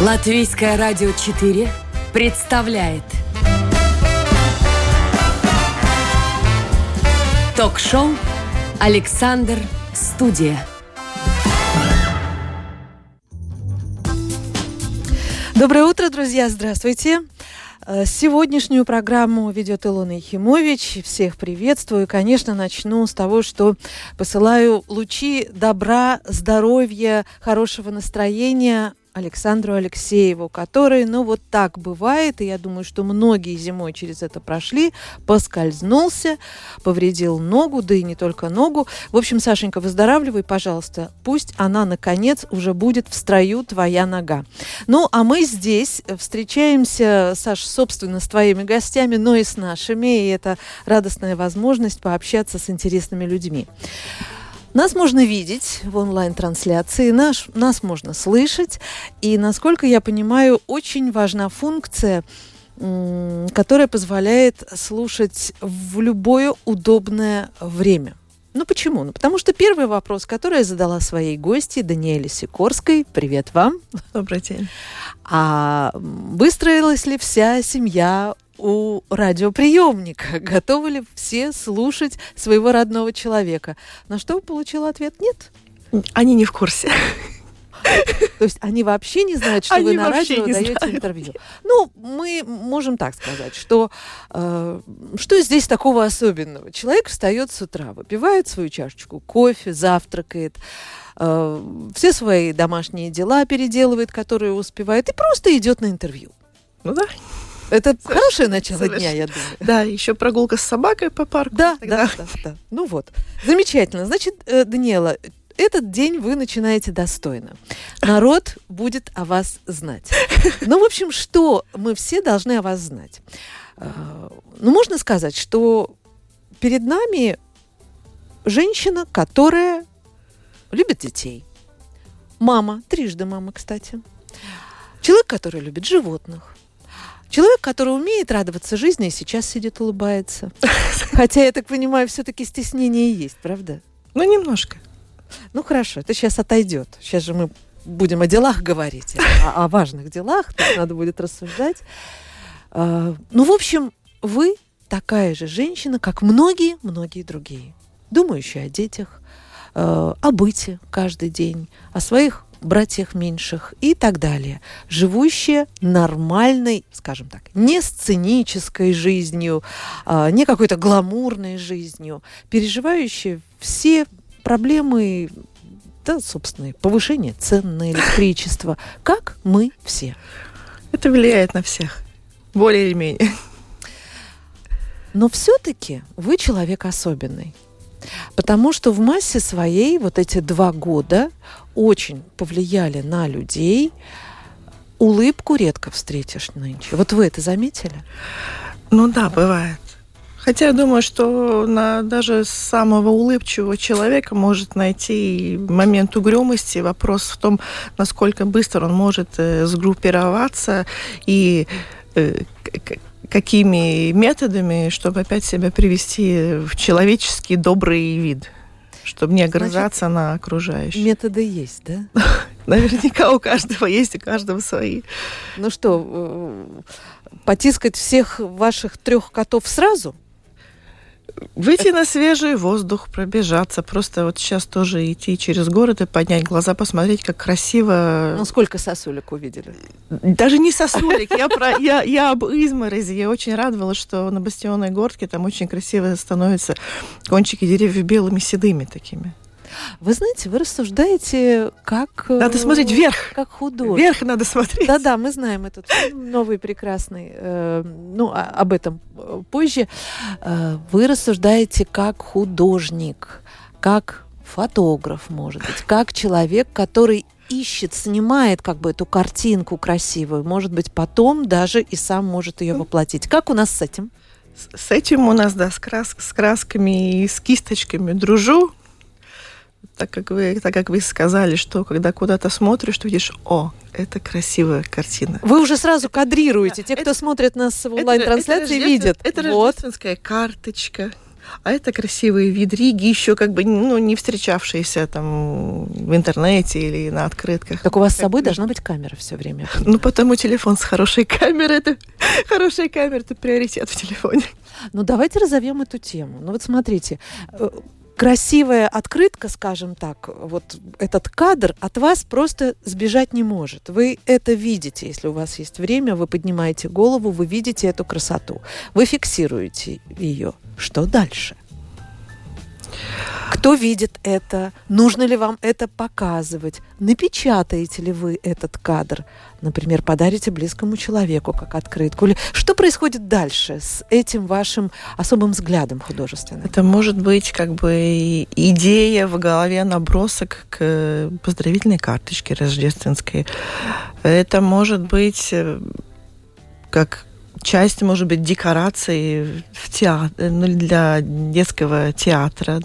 Латвийское радио 4 представляет Ток-шоу «Александр Студия». Доброе утро, друзья! Здравствуйте! Э, сегодняшнюю программу ведет Илона Ехимович. Всех приветствую. Конечно, начну с того, что посылаю лучи добра, здоровья, хорошего настроения Александру Алексееву, который, ну вот так бывает, и я думаю, что многие зимой через это прошли, поскользнулся, повредил ногу, да и не только ногу. В общем, Сашенька, выздоравливай, пожалуйста. Пусть она, наконец, уже будет в строю твоя нога. Ну, а мы здесь встречаемся, Саш, собственно, с твоими гостями, но и с нашими, и это радостная возможность пообщаться с интересными людьми. Нас можно видеть в онлайн-трансляции, наш, нас можно слышать. И, насколько я понимаю, очень важна функция, которая позволяет слушать в любое удобное время. Ну почему? Ну потому что первый вопрос, который я задала своей гости Даниэле Сикорской. Привет вам. Добрый день. А выстроилась ли вся семья у радиоприемника. Готовы ли все слушать своего родного человека? На что получил ответ нет. Они не в курсе. То есть они вообще не знают, что они вы на радио даете знают. интервью. Ну, мы можем так сказать, что э, что здесь такого особенного? Человек встает с утра, выпивает свою чашечку кофе, завтракает, э, все свои домашние дела переделывает, которые успевает, и просто идет на интервью. Ну да. Это хорошее начало Совершенно. дня, я думаю. Да, еще прогулка с собакой по парку. Да, да, да, да. Ну вот, замечательно. Значит, э, Даниэла, этот день вы начинаете достойно. Народ будет о вас знать. Ну, в общем, что мы все должны о вас знать? Э, ну, можно сказать, что перед нами женщина, которая любит детей. Мама, трижды мама, кстати. Человек, который любит животных. Человек, который умеет радоваться жизни, и сейчас сидит, улыбается. Хотя, я так понимаю, все-таки стеснение есть, правда? Ну, немножко. Ну, хорошо, это сейчас отойдет. Сейчас же мы будем о делах говорить, о, о важных делах, тут надо будет рассуждать. А, ну, в общем, вы такая же женщина, как многие-многие другие, думающие о детях, э, о быте каждый день, о своих братьях меньших и так далее, живущие нормальной, скажем так, не сценической жизнью, а, не какой-то гламурной жизнью, переживающие все проблемы, да, собственно, повышение цен на электричество, как мы все. Это влияет на всех, более или менее. Но все-таки вы человек особенный. Потому что в массе своей вот эти два года очень повлияли на людей. Улыбку редко встретишь нынче. Вот вы это заметили? Ну да, бывает. Хотя я думаю, что на даже самого улыбчивого человека может найти момент угрюмости. Вопрос в том, насколько быстро он может э, сгруппироваться и э, какими методами, чтобы опять себя привести в человеческий добрый вид, чтобы не огрызаться Значит, на окружающих. Методы есть, да? Наверняка у каждого есть, у каждого свои. Ну что, э, потискать всех ваших трех котов сразу? Выйти на свежий воздух, пробежаться. Просто вот сейчас тоже идти через город и поднять глаза, посмотреть, как красиво. Ну, сколько сосулек увидели? Даже не сосулек. Я, про, я, я об изморози. Я очень радовалась, что на Бастионной горке там очень красиво становятся кончики деревьев белыми седыми такими. Вы знаете, вы рассуждаете как... Э, надо смотреть вверх. Как художник. Вверх надо смотреть. Да-да, мы знаем этот фильм, новый, прекрасный. Э, ну, а, об этом э, позже. Э, вы рассуждаете как художник, как фотограф, может быть, как человек, который ищет, снимает как бы эту картинку красивую, может быть, потом даже и сам может ее воплотить. Как у нас с этим? С этим у нас, да, с, крас с красками и с кисточками дружу так как вы, так как вы сказали, что когда куда-то смотришь, ты видишь, о, это красивая картина. Вы уже сразу кадрируете. Те, кто это, смотрит нас в онлайн-трансляции, видят. Это вот. рождественская карточка. А это красивые видриги, еще как бы ну, не встречавшиеся там в интернете или на открытках. Так у вас с собой должна быть камера все время? Ну, потому телефон с хорошей камерой, это хорошая камера, это приоритет в телефоне. Ну, давайте разовьем эту тему. Ну, вот смотрите, э, красивая открытка, скажем так, вот этот кадр от вас просто сбежать не может. Вы это видите, если у вас есть время, вы поднимаете голову, вы видите эту красоту, вы фиксируете ее. Что дальше? Кто видит это? Нужно ли вам это показывать? Напечатаете ли вы этот кадр? Например, подарите близкому человеку как открытку? Что происходит дальше с этим вашим особым взглядом художественным? Это может быть как бы идея в голове, набросок к поздравительной карточке рождественской. Это может быть э, как часть, может быть, декорации в театр, ну, для детского театра,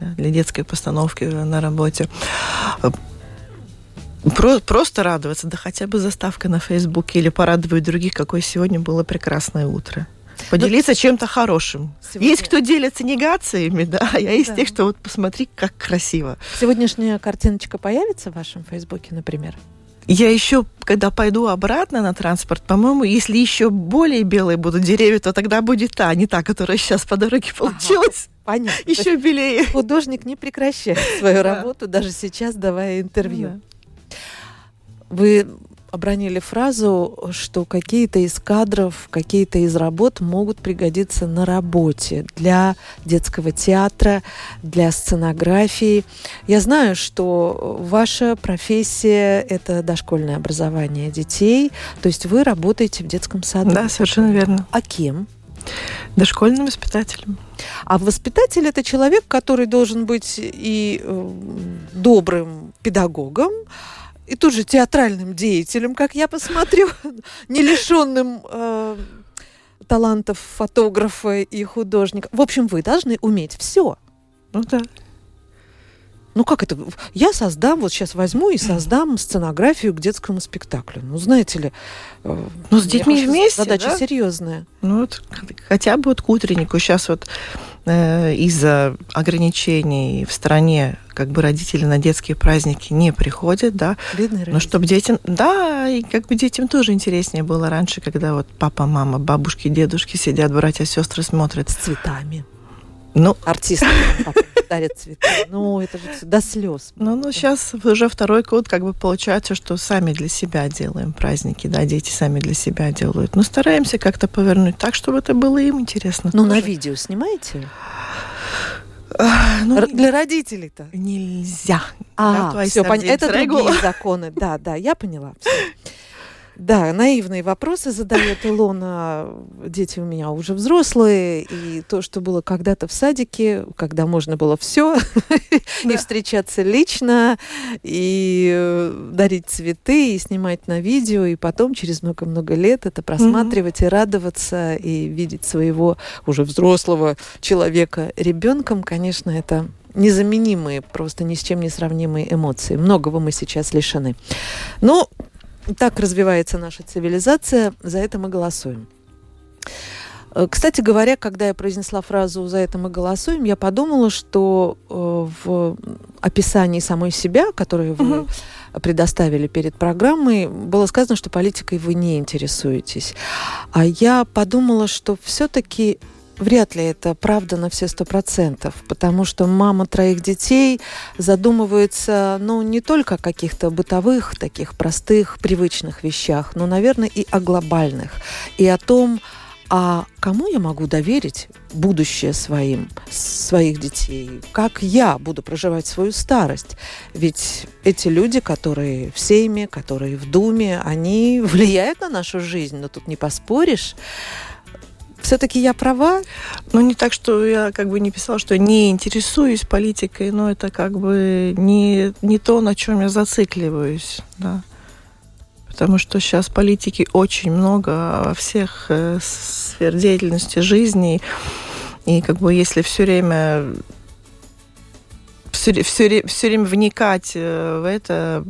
для детской постановки на работе. Про, просто радоваться, да хотя бы заставка на Фейсбуке или порадовать других, какое сегодня было прекрасное утро. Поделиться Но... чем-то хорошим. Сегодня... Есть кто делится негациями, да, а я из да. тех, что вот посмотри, как красиво. Сегодняшняя картиночка появится в вашем Фейсбуке, например? Я еще, когда пойду обратно на транспорт, по-моему, если еще более белые будут деревья, то тогда будет та, а не та, которая сейчас по дороге получилась. Ага, понятно. Еще белее. Художник не прекращает свою работу, даже сейчас давая интервью. Вы обронили фразу, что какие-то из кадров, какие-то из работ могут пригодиться на работе для детского театра, для сценографии. Я знаю, что ваша профессия – это дошкольное образование детей, то есть вы работаете в детском саду. Да, совершенно верно. А кем? Дошкольным воспитателем. А воспитатель это человек, который должен быть и э, добрым педагогом, и тут же театральным деятелем, как я посмотрю, не лишенным э, талантов фотографа и художника. В общем, вы должны уметь все. Ну да. Ну как это? Я создам, вот сейчас возьму и создам сценографию к детскому спектаклю. Ну, знаете ли... Э, ну, с детьми вместе, Задача да? серьезная. Ну, вот хотя бы вот к утреннику. Сейчас вот э, из-за ограничений в стране как бы родители на детские праздники не приходят, да. Бедные Но чтобы детям... Да, и как бы детям тоже интереснее было раньше, когда вот папа, мама, бабушки, дедушки сидят, братья, сестры смотрят. С цветами. Ну, артисты дарят цветы. Ну, это же до слез. Ну, ну, сейчас уже второй год как бы получается, что сами для себя делаем праздники, да, дети сами для себя делают. Но стараемся как-то повернуть так, чтобы это было им интересно. Ну, на видео снимаете? Ну, для родителей-то нельзя. А, да, все, пон... это другие законы. Да, да, я поняла. Все. Да, наивные вопросы задает Илона. Дети у меня уже взрослые, и то, что было когда-то в садике, когда можно было все, и встречаться лично, и э, дарить цветы, и снимать на видео, и потом через много-много лет это просматривать и радоваться, и видеть своего уже взрослого человека ребенком, конечно, это незаменимые, просто ни с чем не сравнимые эмоции. Многого мы сейчас лишены. Но так развивается наша цивилизация, за это мы голосуем. Э, кстати говоря, когда я произнесла фразу «за это мы голосуем», я подумала, что э, в описании самой себя, которую вы угу. предоставили перед программой, было сказано, что политикой вы не интересуетесь. А я подумала, что все-таки Вряд ли это правда на все сто процентов, потому что мама троих детей задумывается, ну, не только о каких-то бытовых, таких простых, привычных вещах, но, наверное, и о глобальных, и о том, а кому я могу доверить будущее своим, своих детей? Как я буду проживать свою старость? Ведь эти люди, которые в Сейме, которые в Думе, они влияют на нашу жизнь, но тут не поспоришь все-таки я права? Ну, не так, что я как бы не писала, что не интересуюсь политикой, но это как бы не, не то, на чем я зацикливаюсь, да. Потому что сейчас политики очень много во всех э, сфер деятельности жизни. И как бы если все время все, все, все время вникать э, в это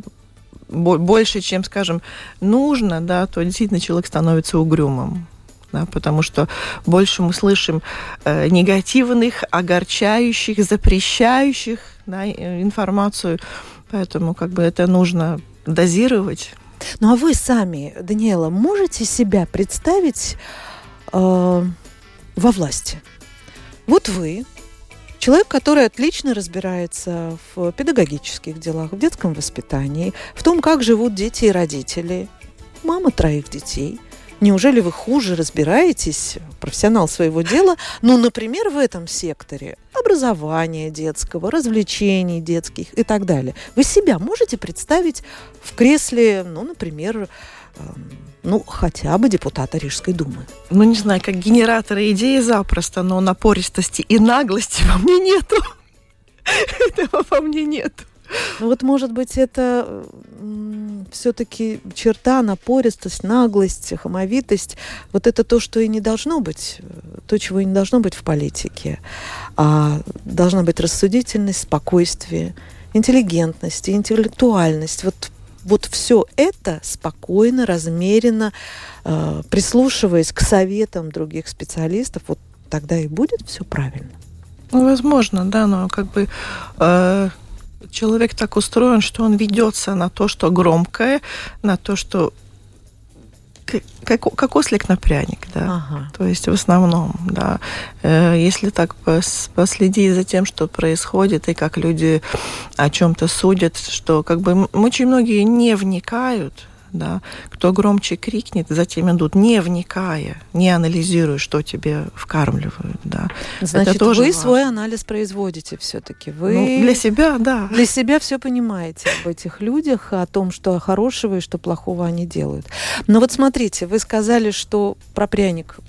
больше, чем, скажем, нужно, да, то действительно человек становится угрюмым да, потому что больше мы слышим э, негативных, огорчающих, запрещающих да, э, информацию, поэтому как бы это нужно дозировать. Ну а вы сами, Даниэла, можете себя представить э, во власти? Вот вы, человек, который отлично разбирается в педагогических делах, в детском воспитании, в том, как живут дети и родители, мама троих детей – Неужели вы хуже разбираетесь, профессионал своего дела, ну, например, в этом секторе образования детского, развлечений детских и так далее? Вы себя можете представить в кресле, ну, например, эм, ну, хотя бы депутата Рижской думы. Ну, не знаю, как генератора идеи запросто, но напористости и наглости во мне нету. Этого во мне нету. Ну вот, может быть, это все-таки черта, напористость, наглость, хамовитость. Вот это то, что и не должно быть, то, чего и не должно быть в политике. А должна быть рассудительность, спокойствие, интеллигентность, интеллектуальность. Вот вот все это спокойно, размеренно, э, прислушиваясь к советам других специалистов, вот тогда и будет все правильно. Ну, возможно, да, но как бы э, человек так устроен, что он ведется на то, что громкое, на то, что как, как ослик на пряник, да. Ага. То есть в основном, да. Э, если так последить за тем, что происходит и как люди о чем-то судят, что как бы очень многие не вникают да, кто громче крикнет, затем идут, не вникая, не анализируя, что тебе вкармливают, да. Значит, Это тоже вы важно. свой анализ производите все-таки. Вы ну, для себя, да. Для себя все понимаете об этих людях, о том, что хорошего и что плохого они делают. Но вот смотрите, вы сказали, что про пряник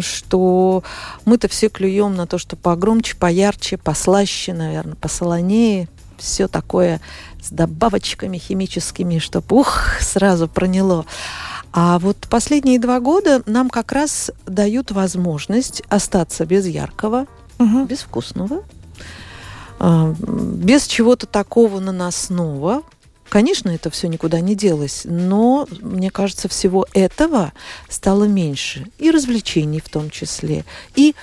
что мы-то все клюем на то, что погромче, поярче, послаще, наверное, посолонее, все такое с добавочками химическими, чтобы ух, сразу проняло. А вот последние два года нам как раз дают возможность остаться без яркого, угу. без вкусного, а, без чего-то такого наносного. Конечно, это все никуда не делось, но, мне кажется, всего этого стало меньше. И развлечений в том числе, и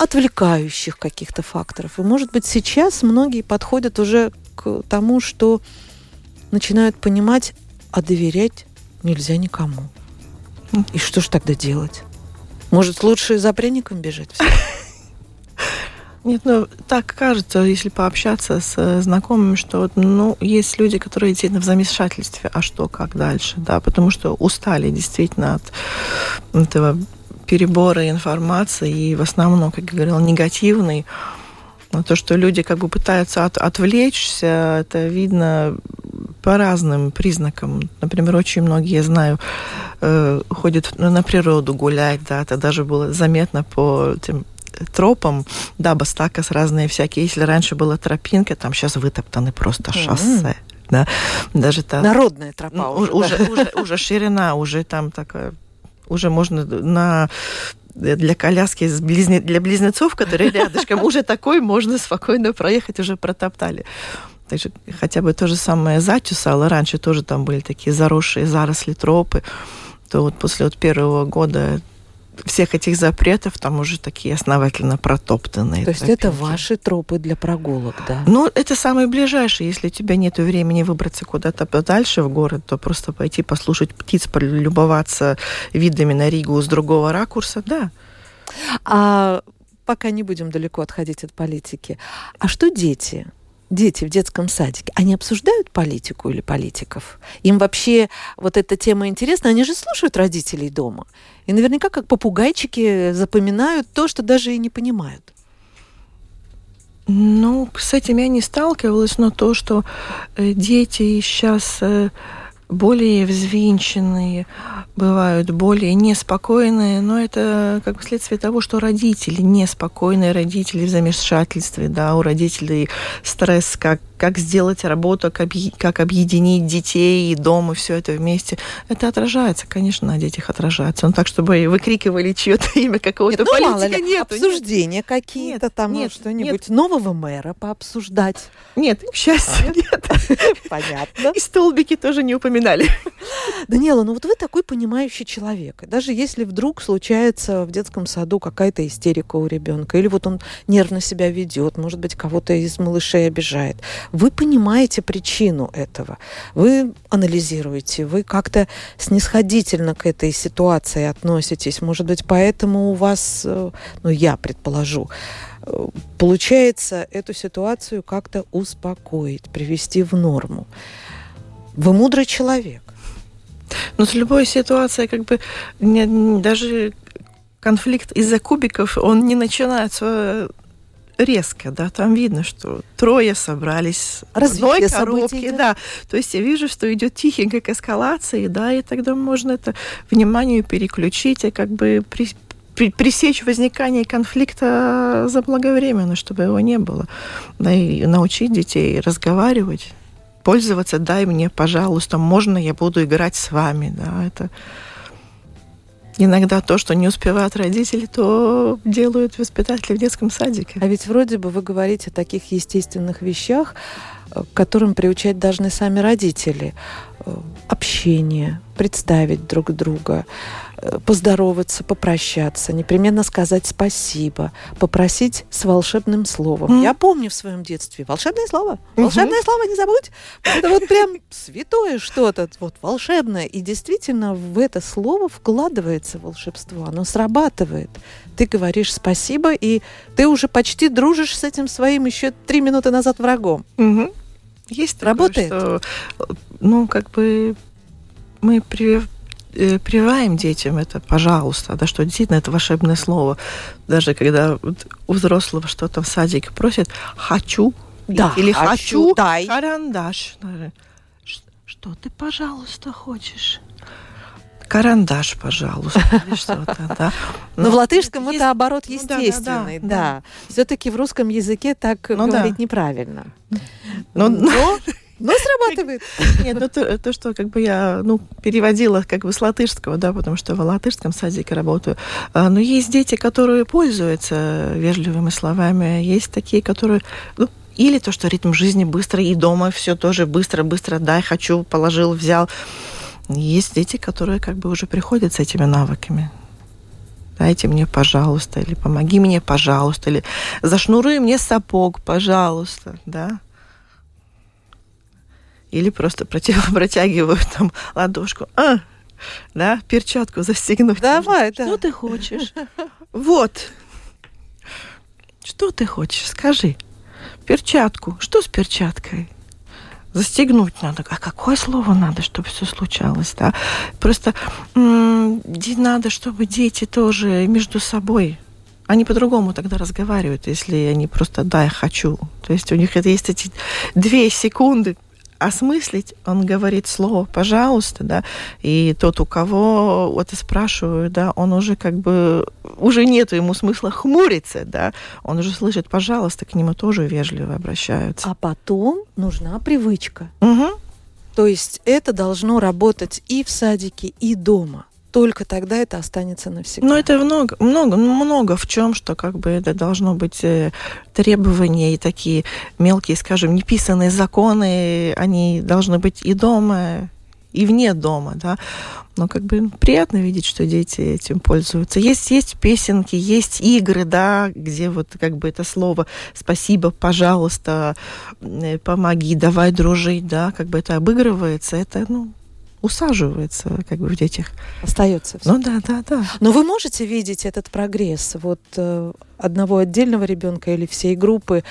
отвлекающих каких-то факторов. И, может быть, сейчас многие подходят уже к тому, что начинают понимать, а доверять нельзя никому. И что же тогда делать? Может, лучше за пряником бежать? Нет, ну так кажется, если пообщаться с э, знакомыми, что ну есть люди, которые действительно в замешательстве, а что, как дальше, да, потому что устали действительно от этого перебора информации и в основном, как я говорила, негативный. Но то, что люди как бы пытаются от, отвлечься, это видно по разным признакам. Например, очень многие, я знаю, э, ходят на природу гулять, да, это даже было заметно по тем тропам, да, Бастакас разные всякие. Если раньше была тропинка, там сейчас вытоптаны просто шоссе. Да, даже там... Народная тропа ну, уже, уже, уже, уже ширина, уже там такая уже можно на для коляски для близнецов, которые рядышком, уже такой можно спокойно проехать, уже протоптали. Takže хотя бы то же самое Затюсало, раньше тоже там были такие заросшие заросли, тропы, то вот после вот первого года всех этих запретов там уже такие основательно протоптанные. То есть тропинки. это ваши тропы для прогулок, да? Ну, это самые ближайшие. Если у тебя нет времени выбраться куда-то подальше в город, то просто пойти послушать птиц, полюбоваться видами на Ригу с другого ракурса, да. А пока не будем далеко отходить от политики. А что дети? Дети в детском садике, они обсуждают политику или политиков? Им вообще вот эта тема интересна? Они же слушают родителей дома. И наверняка как попугайчики запоминают то, что даже и не понимают. Ну, с этим я не сталкивалась, но то, что э, дети сейчас э, более взвинченные, бывают более неспокойные, но это как бы следствие того, что родители неспокойные, родители в замешательстве, да, у родителей стресс, как, как сделать работу, как, как объединить детей и дом, и все это вместе. Это отражается, конечно, на детях отражается. Но так, чтобы выкрикивали чье-то имя какого-то нет, ну, политика, нет. Обсуждения какие-то там, нет, ну, что-нибудь. Нового мэра пообсуждать. Нет, к счастью, нет. Понятно. И столбики тоже не упоминали. Даниэла, ну вот вы такой понимающий человек. Даже если вдруг случается в детском саду какая-то истерика у ребенка, или вот он нервно себя ведет, может быть, кого-то из малышей обижает, вы понимаете причину этого. Вы анализируете, вы как-то снисходительно к этой ситуации относитесь. Может быть, поэтому у вас, э, ну, я предположу, э, получается эту ситуацию как-то успокоить, привести в норму. Вы мудрый человек. Но с любой ситуацией, как бы, не, даже конфликт из-за кубиков, он не начинается резко, да, там видно, что трое собрались Развитие в одной коробке, да. То есть я вижу, что идет тихенько к эскалации, да, и тогда можно это внимание переключить и как бы при, при, пресечь возникание конфликта заблаговременно, чтобы его не было. Да, и научить детей разговаривать пользоваться, дай мне, пожалуйста, можно я буду играть с вами, да, это иногда то, что не успевают родители, то делают воспитатели в детском садике. А ведь вроде бы вы говорите о таких естественных вещах, э, к которым приучать должны сами родители. Э, общение, представить друг друга, Э, поздороваться, попрощаться, непременно сказать спасибо, попросить с волшебным словом. Mm. Я помню в своем детстве волшебное слово. Волшебное mm-hmm. слово не забудь. Это вот прям святое что-то, вот волшебное. И действительно в это слово вкладывается волшебство, оно срабатывает. Ты говоришь спасибо, и ты уже почти дружишь с этим своим еще три минуты назад врагом. Mm-hmm. Есть Работает? Такое, что, ну, как бы мы при э, прививаем детям это, пожалуйста, да, что действительно это волшебное слово. Даже когда у взрослого что-то в садике просят «хочу», да, или «хочу, хочу дай. карандаш». Что ты, пожалуйста, хочешь? карандаш, пожалуйста, или что-то, да. Но, Но в латышском есть... это оборот естественный, ну, да. да, да. Все-таки в русском языке так ну, говорить да. неправильно. Но, но... Но срабатывает. Нет, ну то, то, что как бы я ну, переводила как бы с латышского, да, потому что в латышском садике работаю. А, но есть дети, которые пользуются вежливыми словами, есть такие, которые ну, или то, что ритм жизни быстро, и дома все тоже быстро, быстро, дай, хочу, положил, взял. Есть дети, которые как бы уже приходят с этими навыками дайте мне, пожалуйста, или помоги мне, пожалуйста, или зашнуруй мне сапог, пожалуйста, да или просто протягивают там ладошку. А, да, перчатку застегнуть. Давай, да. Что ты хочешь? Вот. Что ты хочешь? Скажи. Перчатку. Что с перчаткой? Застегнуть надо. А какое слово надо, чтобы все случалось, да? Просто м- надо, чтобы дети тоже между собой они по-другому тогда разговаривают, если они просто «да, я хочу». То есть у них это есть эти две секунды осмыслить, он говорит слово «пожалуйста», да, и тот, у кого вот и спрашиваю, да, он уже как бы, уже нету ему смысла хмуриться, да, он уже слышит «пожалуйста», к нему тоже вежливо обращаются. А потом нужна привычка. Угу. То есть это должно работать и в садике, и дома только тогда это останется навсегда. Ну, это много, много, много в чем, что как бы это должно быть э, требования и такие мелкие, скажем, неписанные законы, они должны быть и дома, и вне дома, да. Но как бы приятно видеть, что дети этим пользуются. Есть, есть песенки, есть игры, да, где вот как бы это слово «спасибо», «пожалуйста», «помоги», «давай дружить», да, как бы это обыгрывается. Это, ну, усаживается как бы в детях. Остается. Все. Ну да, да, да. Но вы можете видеть этот прогресс вот э, одного отдельного ребенка или всей группы?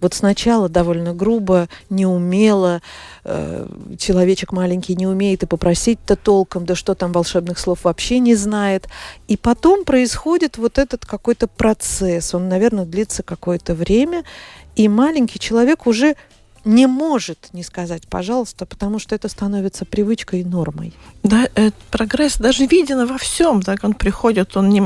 Вот сначала довольно грубо, неумело, э, человечек маленький не умеет и попросить-то толком, да что там волшебных слов вообще не знает. И потом происходит вот этот какой-то процесс, он, наверное, длится какое-то время, и маленький человек уже не может не сказать «пожалуйста», потому что это становится привычкой и нормой. Да, э, прогресс даже виден во всем. Так он приходит, он не,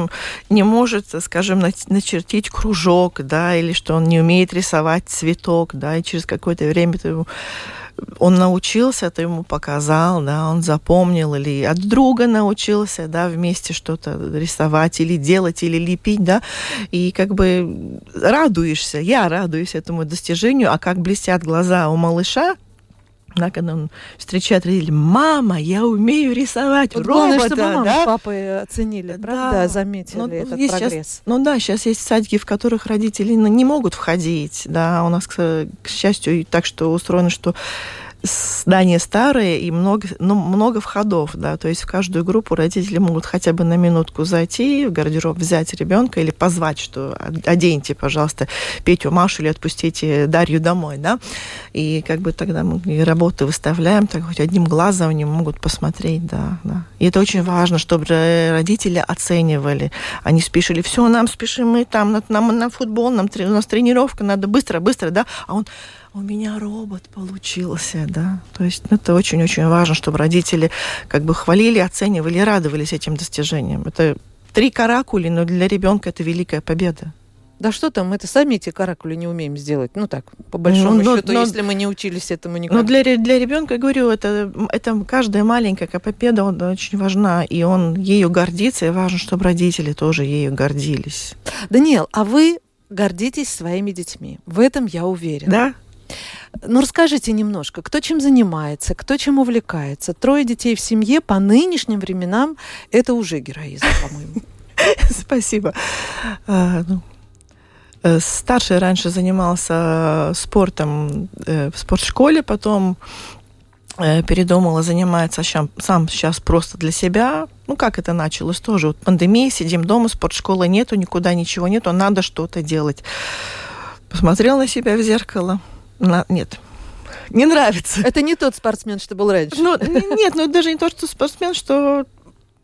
не может, скажем, начертить кружок, да, или что он не умеет рисовать цветок, да, и через какое-то время ты он научился, ты ему показал, да, он запомнил, или от друга научился, да, вместе что-то рисовать, или делать, или лепить, да, и как бы радуешься, я радуюсь этому достижению, а как блестят глаза у малыша, да, когда он встречает родителей, мама, я умею рисовать вот робота. Главное, чтобы мама да? с папой оценили, правда, да. заметили ну, этот есть прогресс. Сейчас, ну да, сейчас есть садики, в которых родители ну, не могут входить, да, у нас, к, к счастью, так что устроено, что здание старое и много, ну, много входов, да, то есть в каждую группу родители могут хотя бы на минутку зайти в гардероб, взять ребенка или позвать, что оденьте, пожалуйста, Петю, Машу или отпустите Дарью домой, да, и как бы тогда мы работы выставляем, так хоть одним глазом они могут посмотреть, да, да. И это очень важно, чтобы родители оценивали, они спешили, все, нам спешим, мы там, на, на, на футбол, нам, у нас тренировка, надо быстро, быстро, да, а он у меня робот получился, да. То есть ну, это очень-очень важно, чтобы родители как бы хвалили, оценивали, радовались этим достижениям. Это три каракули, но для ребенка это великая победа. Да что там, мы это сами эти каракули не умеем сделать. Ну так, по большому ну, счету, но, если мы не учились этому никогда. Ну, для, для ребенка, я говорю, это, это каждая маленькая победа он, очень важна, и он ею гордится, и важно, чтобы родители тоже ею гордились. Даниэл, а вы гордитесь своими детьми. В этом я уверена. Да, ну, расскажите немножко, кто чем занимается, кто чем увлекается. Трое детей в семье по нынешним временам – это уже героизм, по-моему. Спасибо. А, ну, э, старший раньше занимался спортом э, в спортшколе, потом э, передумала, занимается сам, сам сейчас просто для себя. Ну, как это началось тоже? Вот пандемия, сидим дома, спортшколы нету, никуда ничего нету, надо что-то делать. Посмотрел на себя в зеркало – на... Нет, не нравится. Это не тот спортсмен, что был раньше. Ну, нет, ну даже не то, что спортсмен, что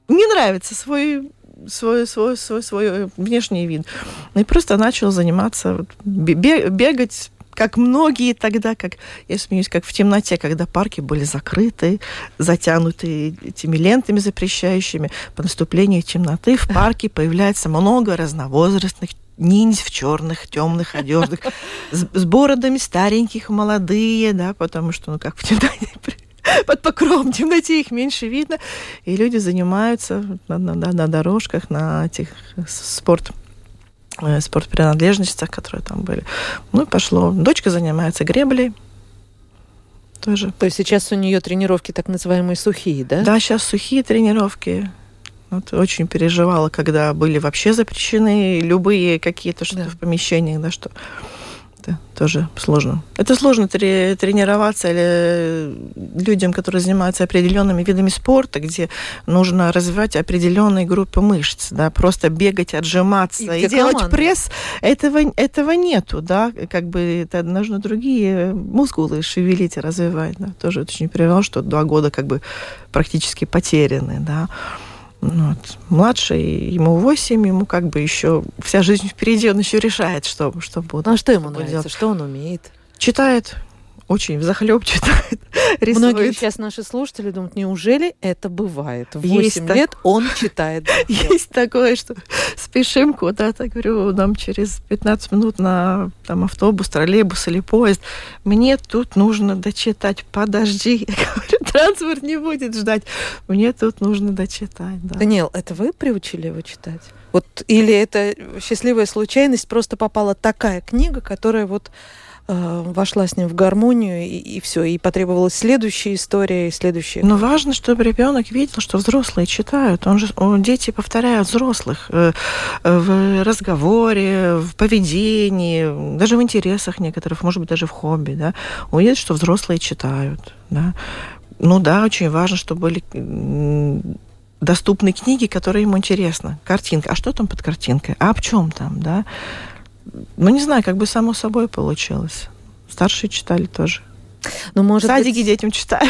не нравится свой свой, свой, свой, свой внешний вид. И просто начал заниматься, бегать, как многие тогда, как, я смеюсь, как в темноте, когда парки были закрыты, затянуты этими лентами запрещающими. По наступлению темноты в парке появляется много разновозрастных ниндзь в черных, темных одеждах, с, с бородами стареньких, молодые, да, потому что, ну, как в темноте, под покровом темноте их меньше видно, и люди занимаются на, на, на дорожках, на этих спорт э, спортпринадлежностях, которые там были. Ну и пошло. Дочка занимается греблей, тоже. То есть сейчас у нее тренировки так называемые сухие, да? Да, сейчас сухие тренировки. Вот, очень переживала, когда были вообще запрещены любые какие-то что-то да. в помещениях, да, что это тоже сложно. Это сложно тре- тренироваться или людям, которые занимаются определенными видами спорта, где нужно развивать определенные группы мышц, да, просто бегать, отжиматься и, и делать команда. пресс, этого, этого нету, да, как бы это нужно другие мускулы шевелить и развивать, да, тоже очень привело, что два года как бы практически потеряны, да. Ну вот. Младший, ему 8, ему как бы еще вся жизнь впереди, он еще решает, что, что будет. Ну а что ему нравится, делать. что он умеет? Читает, очень захлеб читает, рисует. Многие сейчас наши слушатели думают, неужели это бывает? В 8 Есть лет так... он читает. Есть такое, что спешим куда-то, говорю, нам через 15 минут на там, автобус, троллейбус или поезд. Мне тут нужно дочитать. Подожди. Я говорю, транспорт не будет ждать. Мне тут нужно дочитать. Да. Даниэл, это вы приучили его читать? Вот, или это счастливая случайность, просто попала такая книга, которая вот Э, вошла с ним в гармонию, и, и все, и потребовалась следующая история, и следующая. Но важно, чтобы ребенок видел, что взрослые читают. Он же, он, дети повторяют взрослых э, в разговоре, в поведении, даже в интересах некоторых, может быть, даже в хобби. Да? Он видит, что взрослые читают. Да? Ну да, очень важно, чтобы были доступны книги, которые ему интересны. Картинка. А что там под картинкой? А об чем там, да? ну, не знаю, как бы само собой получилось. Старшие читали тоже. Ну, может Садики быть... детям читаю.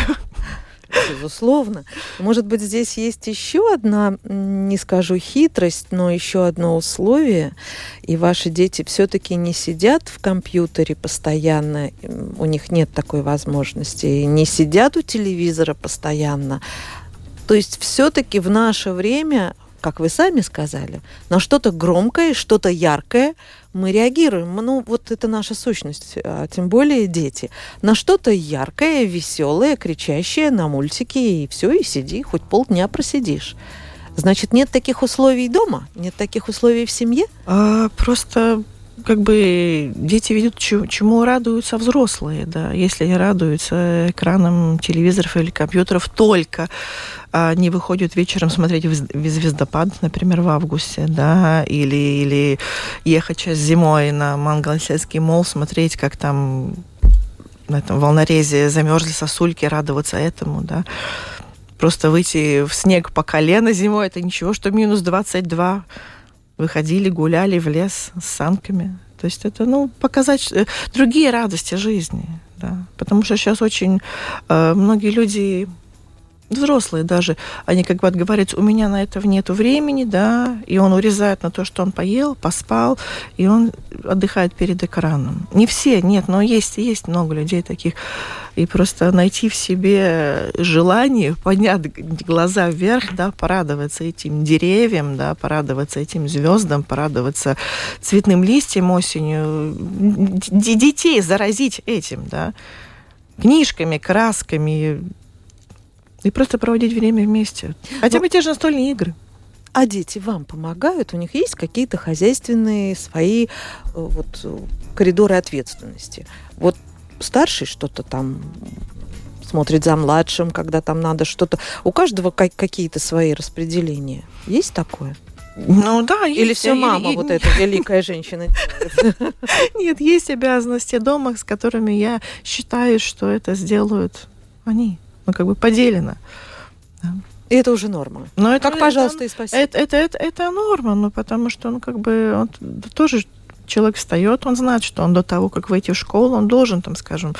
Безусловно. Может быть, здесь есть еще одна, не скажу хитрость, но еще одно условие. И ваши дети все-таки не сидят в компьютере постоянно, у них нет такой возможности, не сидят у телевизора постоянно. То есть все-таки в наше время как вы сами сказали, на что-то громкое, что-то яркое мы реагируем. Ну, вот это наша сущность, а тем более дети. На что-то яркое, веселое, кричащее, на мультики, и все, и сиди, хоть полдня просидишь. Значит, нет таких условий дома? Нет таких условий в семье? А, просто как бы дети видят, чему радуются взрослые, да. Если они радуются экранам телевизоров или компьютеров только, а они выходят вечером смотреть звездопад, например, в августе, да, или, или ехать сейчас зимой на Мангалсельский мол, смотреть, как там на этом волнорезе замерзли сосульки, радоваться этому, да. Просто выйти в снег по колено зимой, это ничего, что минус 22 выходили, гуляли в лес с санками. То есть это, ну, показать э, другие радости жизни, да. Потому что сейчас очень э, многие люди взрослые даже, они как бы говорят, у меня на это нету времени, да, и он урезает на то, что он поел, поспал, и он отдыхает перед экраном. Не все, нет, но есть, есть много людей таких. И просто найти в себе желание, поднять глаза вверх, да, порадоваться этим деревьям, да, порадоваться этим звездам, порадоваться цветным листьям осенью, детей заразить этим, да, книжками, красками, и просто проводить время вместе. Хотя бы те же настольные игры. А дети вам помогают? У них есть какие-то хозяйственные свои э, вот, э, коридоры ответственности? Вот старший что-то там смотрит за младшим, когда там надо что-то. У каждого какие-то свои распределения. Есть такое? Ну да, есть. Или все мама, и, вот эта великая женщина Нет, есть обязанности дома, с которыми я считаю, что это сделают они ну, как бы поделено. И это уже норма. Но это, как, пожалуйста, это, и спасибо. Это, это, это, это норма, ну, потому что он как бы он тоже человек встает, он знает, что он до того, как выйти в школу, он должен, там, скажем,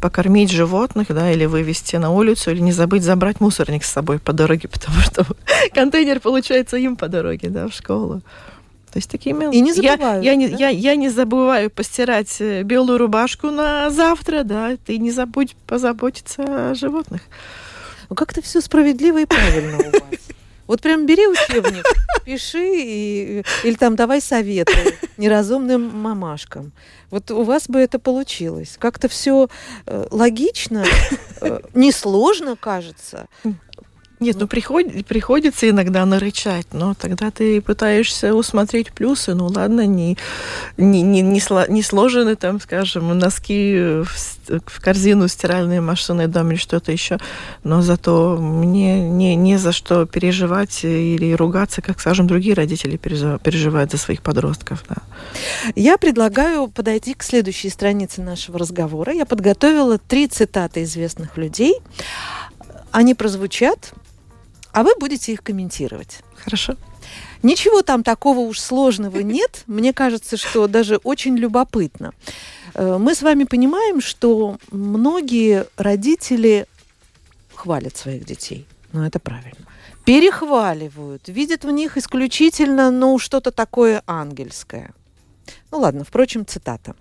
покормить животных, да, или вывести на улицу, или не забыть забрать мусорник с собой по дороге, потому что контейнер получается им по дороге, да, в школу. То есть такими... И не забывают. Я, я, да? я, я не забываю постирать э, белую рубашку на завтра, да, ты не забудь позаботиться о животных. Ну, как-то все справедливо и правильно у вас. Вот прям бери учебник, пиши, и, или там давай советы неразумным мамашкам. Вот у вас бы это получилось. Как-то все э, логично, э, несложно кажется. Нет, ну приход, приходится иногда нарычать, но тогда ты пытаешься усмотреть плюсы. Ну ладно, не, не, не, не, сло, не сложены там, скажем, носки в, в корзину стиральной машины дома или что-то еще, но зато мне не, не за что переживать или ругаться, как, скажем, другие родители переживают за своих подростков. Да. Я предлагаю подойти к следующей странице нашего разговора. Я подготовила три цитаты известных людей. Они прозвучат а вы будете их комментировать. Хорошо. Ничего там такого уж сложного нет. Мне кажется, что даже очень любопытно. Э, мы с вами понимаем, что многие родители хвалят своих детей. Ну, это правильно. Перехваливают, видят в них исключительно, ну, что-то такое ангельское. Ну, ладно, впрочем, цитата.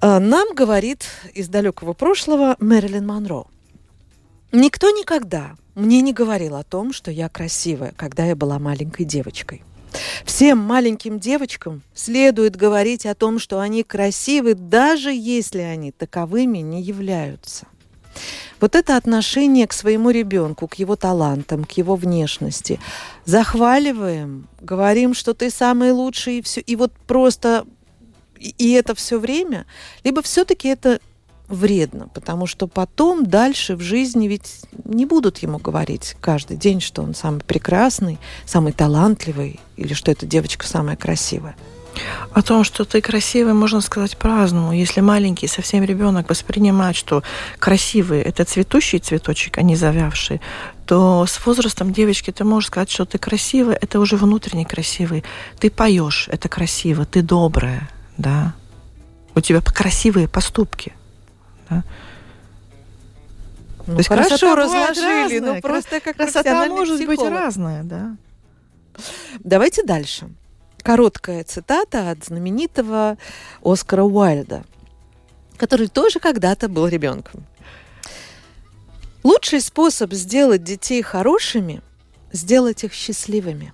«Э, нам говорит из далекого прошлого Мэрилин Монро. Никто никогда мне не говорил о том, что я красивая, когда я была маленькой девочкой. Всем маленьким девочкам следует говорить о том, что они красивы, даже если они таковыми не являются. Вот это отношение к своему ребенку, к его талантам, к его внешности. Захваливаем, говорим, что ты самый лучший, и все. И вот просто и это все время, либо все-таки это вредно, потому что потом дальше в жизни ведь не будут ему говорить каждый день, что он самый прекрасный, самый талантливый или что эта девочка самая красивая. О том, что ты красивый, можно сказать по-разному. Если маленький совсем ребенок воспринимает, что красивый – это цветущий цветочек, а не завявший, то с возрастом девочки ты можешь сказать, что ты красивый, это уже внутренне красивый. Ты поешь, это красиво, ты добрая, да. У тебя красивые поступки – да? Ну, То есть хорошо разложили, но просто как красота может психолог. быть разная, да. Давайте дальше. Короткая цитата от знаменитого Оскара Уайльда, который тоже когда-то был ребенком. Лучший способ сделать детей хорошими – сделать их счастливыми.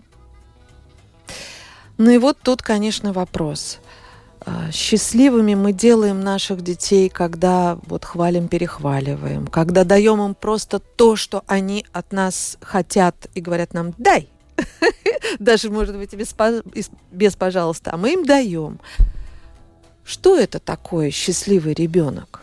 Ну и вот тут, конечно, вопрос. А, счастливыми мы делаем наших детей, когда вот хвалим, перехваливаем, когда даем им просто то, что они от нас хотят и говорят нам «дай», даже, может быть, без, без пожалуйста, а мы им даем. Что это такое счастливый ребенок?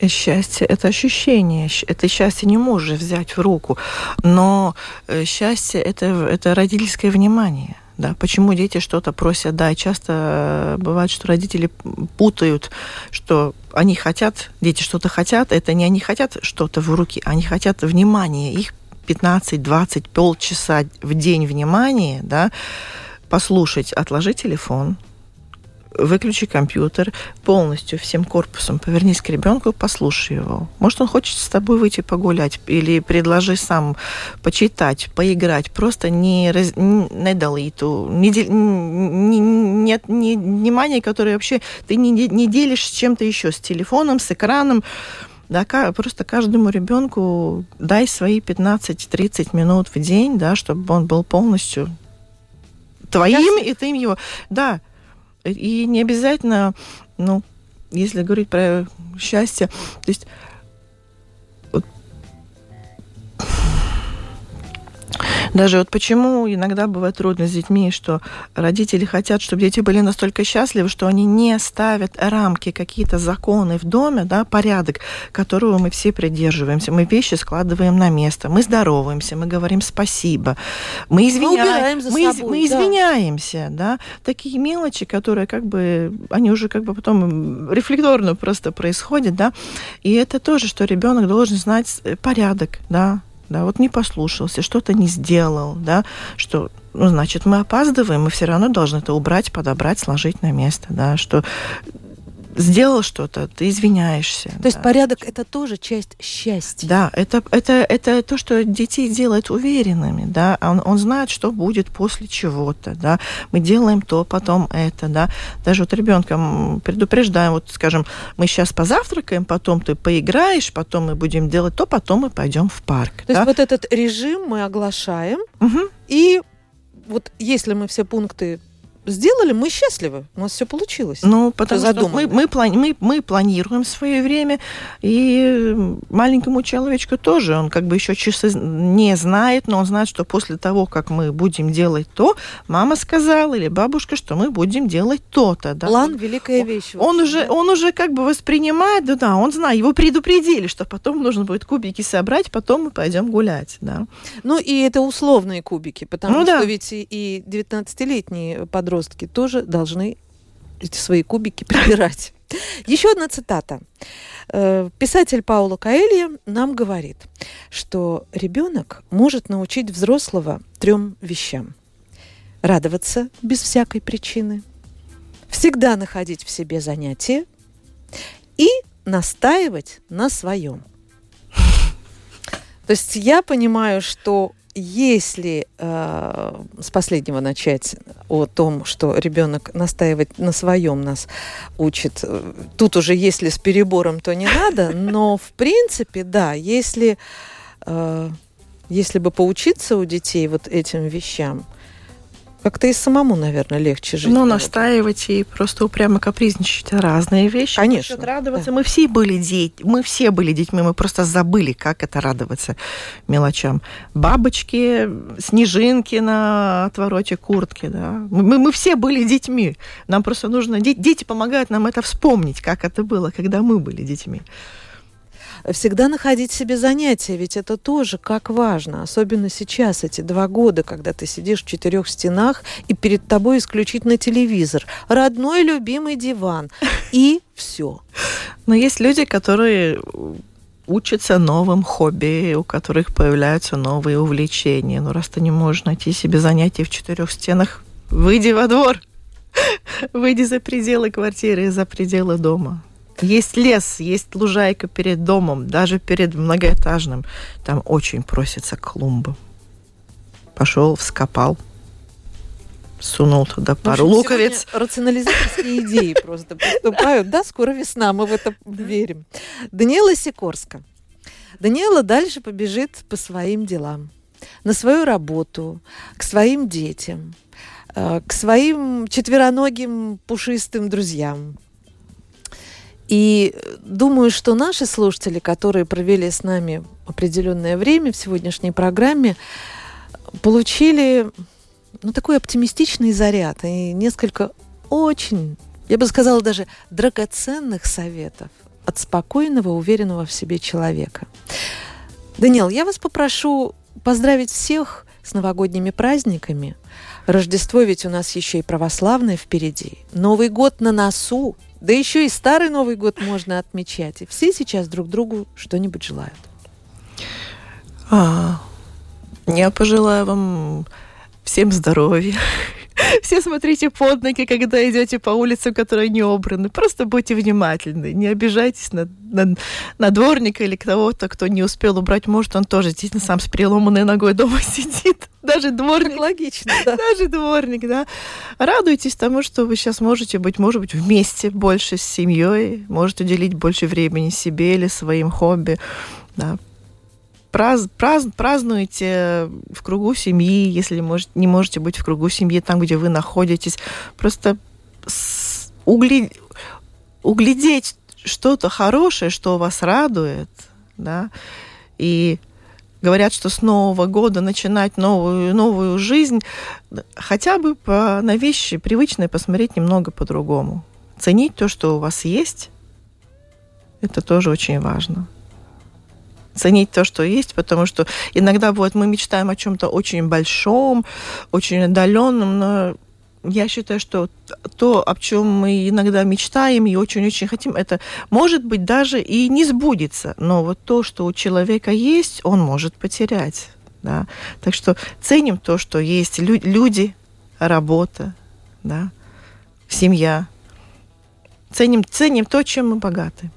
Счастье – это ощущение. Это счастье не можешь взять в руку. Но э, счастье это, – это родительское внимание. Да, почему дети что-то просят, да, часто э, бывает, что родители путают, что они хотят, дети что-то хотят, это не они хотят что-то в руки, они хотят внимания, их 15-20, полчаса в день внимания, да, послушать, отложи телефон, выключи компьютер, полностью всем корпусом повернись к ребенку послушай его. Может, он хочет с тобой выйти погулять или предложи сам почитать, поиграть. Просто не, раз, не далиту, не, не, нет не, внимания, которое вообще ты не, не делишь с чем-то еще, с телефоном, с экраном. Да, просто каждому ребенку дай свои 15-30 минут в день, да, чтобы он был полностью твоим, и ты им его. Да, и не обязательно, ну, если говорить про счастье, то есть Даже вот почему иногда бывает трудно с детьми, что родители хотят, чтобы дети были настолько счастливы, что они не ставят рамки, какие-то законы в доме, да, порядок, которого мы все придерживаемся. Мы вещи складываем на место, мы здороваемся, мы говорим спасибо, мы извиняемся, мы, собой, мы извиняемся, да. Такие мелочи, которые как бы, они уже как бы потом рефлекторно просто происходят, да. И это тоже, что ребенок должен знать порядок, да, да, вот не послушался, что-то не сделал, да, что, ну, значит, мы опаздываем, мы все равно должны это убрать, подобрать, сложить на место, да, что сделал что-то, ты извиняешься. То да. есть порядок это тоже часть счастья. Да, это, это, это то, что детей делает уверенными, да, он, он знает, что будет после чего-то, да, мы делаем то, потом это, да, даже вот ребенка предупреждаем, вот, скажем, мы сейчас позавтракаем, потом ты поиграешь, потом мы будем делать то, потом мы пойдем в парк. То да? есть вот этот режим мы оглашаем, угу. и вот если мы все пункты сделали, мы счастливы. У нас все получилось. Ну, потому что мы, мы, плани мы, мы планируем свое время, и маленькому человечку тоже, он как бы еще часы не знает, но он знает, что после того, как мы будем делать то, мама сказала или бабушка, что мы будем делать то-то. Да? План – великая вещь. Он, он, уже, он уже как бы воспринимает, да, да, он знает, его предупредили, что потом нужно будет кубики собрать, потом мы пойдем гулять, да. Ну, и это условные кубики, потому ну, что да. ведь и 19-летние подростки подростки тоже должны эти свои кубики прибирать. Еще одна цитата. Э, писатель Пауло Каэлья нам говорит, что ребенок может научить взрослого трем вещам. Радоваться без всякой причины, всегда находить в себе занятия и настаивать на своем. То есть я понимаю, что если э, с последнего начать о том, что ребенок настаивать на своем нас учит, э, тут уже если с перебором, то не надо, но в принципе, да, если, э, если бы поучиться у детей вот этим вещам, как-то и самому, наверное, легче жить. Ну, настаивать и просто упрямо капризничать – разные вещи. Конечно. Насчет радоваться. Да. Мы все были дети, мы все были детьми, мы просто забыли, как это радоваться мелочам. Бабочки, снежинки на отвороте куртки, да. Мы, мы все были детьми. Нам просто нужно... Дети помогают нам это вспомнить, как это было, когда мы были детьми всегда находить себе занятия, ведь это тоже как важно, особенно сейчас, эти два года, когда ты сидишь в четырех стенах, и перед тобой исключительно телевизор, родной любимый диван, и все. Но есть люди, которые учатся новым хобби, у которых появляются новые увлечения. Ну, раз ты не можешь найти себе занятия в четырех стенах, выйди во двор. Выйди за пределы квартиры, за пределы дома. Есть лес, есть лужайка перед домом, даже перед многоэтажным. Там очень просится клумба. Пошел, вскопал, сунул туда пару общем, луковиц. Рационализаторские идеи просто поступают. Да, скоро весна, мы в это верим. Даниэла Сикорска. Даниэла дальше побежит по своим делам, на свою работу, к своим детям, э, к своим четвероногим пушистым друзьям, и думаю, что наши слушатели, которые провели с нами определенное время в сегодняшней программе, получили ну, такой оптимистичный заряд и несколько очень, я бы сказала, даже драгоценных советов от спокойного, уверенного в себе человека. Даниэл, я вас попрошу поздравить всех с новогодними праздниками. Рождество ведь у нас еще и православное впереди. Новый год на носу. Да еще и старый Новый год можно отмечать. И все сейчас друг другу что-нибудь желают. А, я пожелаю вам всем здоровья. Все смотрите под ноги, когда идете по улицам, которые не убраны. Просто будьте внимательны. Не обижайтесь на, на, на дворника или кого-то, кто не успел убрать. Может, он тоже действительно сам с переломанной ногой дома сидит. Даже дворник. Как логично, да. Даже дворник, да. Радуйтесь тому, что вы сейчас можете быть, может быть, вместе больше с семьей, можете уделить больше времени себе или своим хобби. Да, праз, праз, празднуйте в кругу семьи, если может, не можете быть в кругу семьи там, где вы находитесь. Просто угли, углядеть что-то хорошее, что вас радует, да, и говорят, что с Нового года начинать новую, новую жизнь, хотя бы по, на вещи привычные посмотреть немного по-другому. Ценить то, что у вас есть, это тоже очень важно ценить то, что есть, потому что иногда вот мы мечтаем о чем-то очень большом, очень отдаленном, но я считаю, что то, о чем мы иногда мечтаем и очень-очень хотим, это может быть даже и не сбудется, но вот то, что у человека есть, он может потерять. Да? Так что ценим то, что есть Лю- люди, работа, да? семья. Ценим, ценим то, чем мы богаты.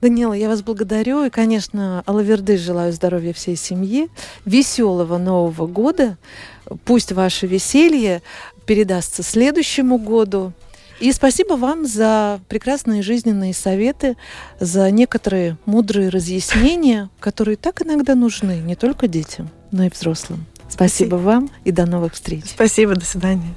Данила, я вас благодарю. И, конечно, Алаверды желаю здоровья всей семье, веселого Нового года. Пусть ваше веселье передастся следующему году. И спасибо вам за прекрасные жизненные советы, за некоторые мудрые разъяснения, которые так иногда нужны не только детям, но и взрослым. Спасибо, спасибо. вам и до новых встреч. Спасибо, до свидания.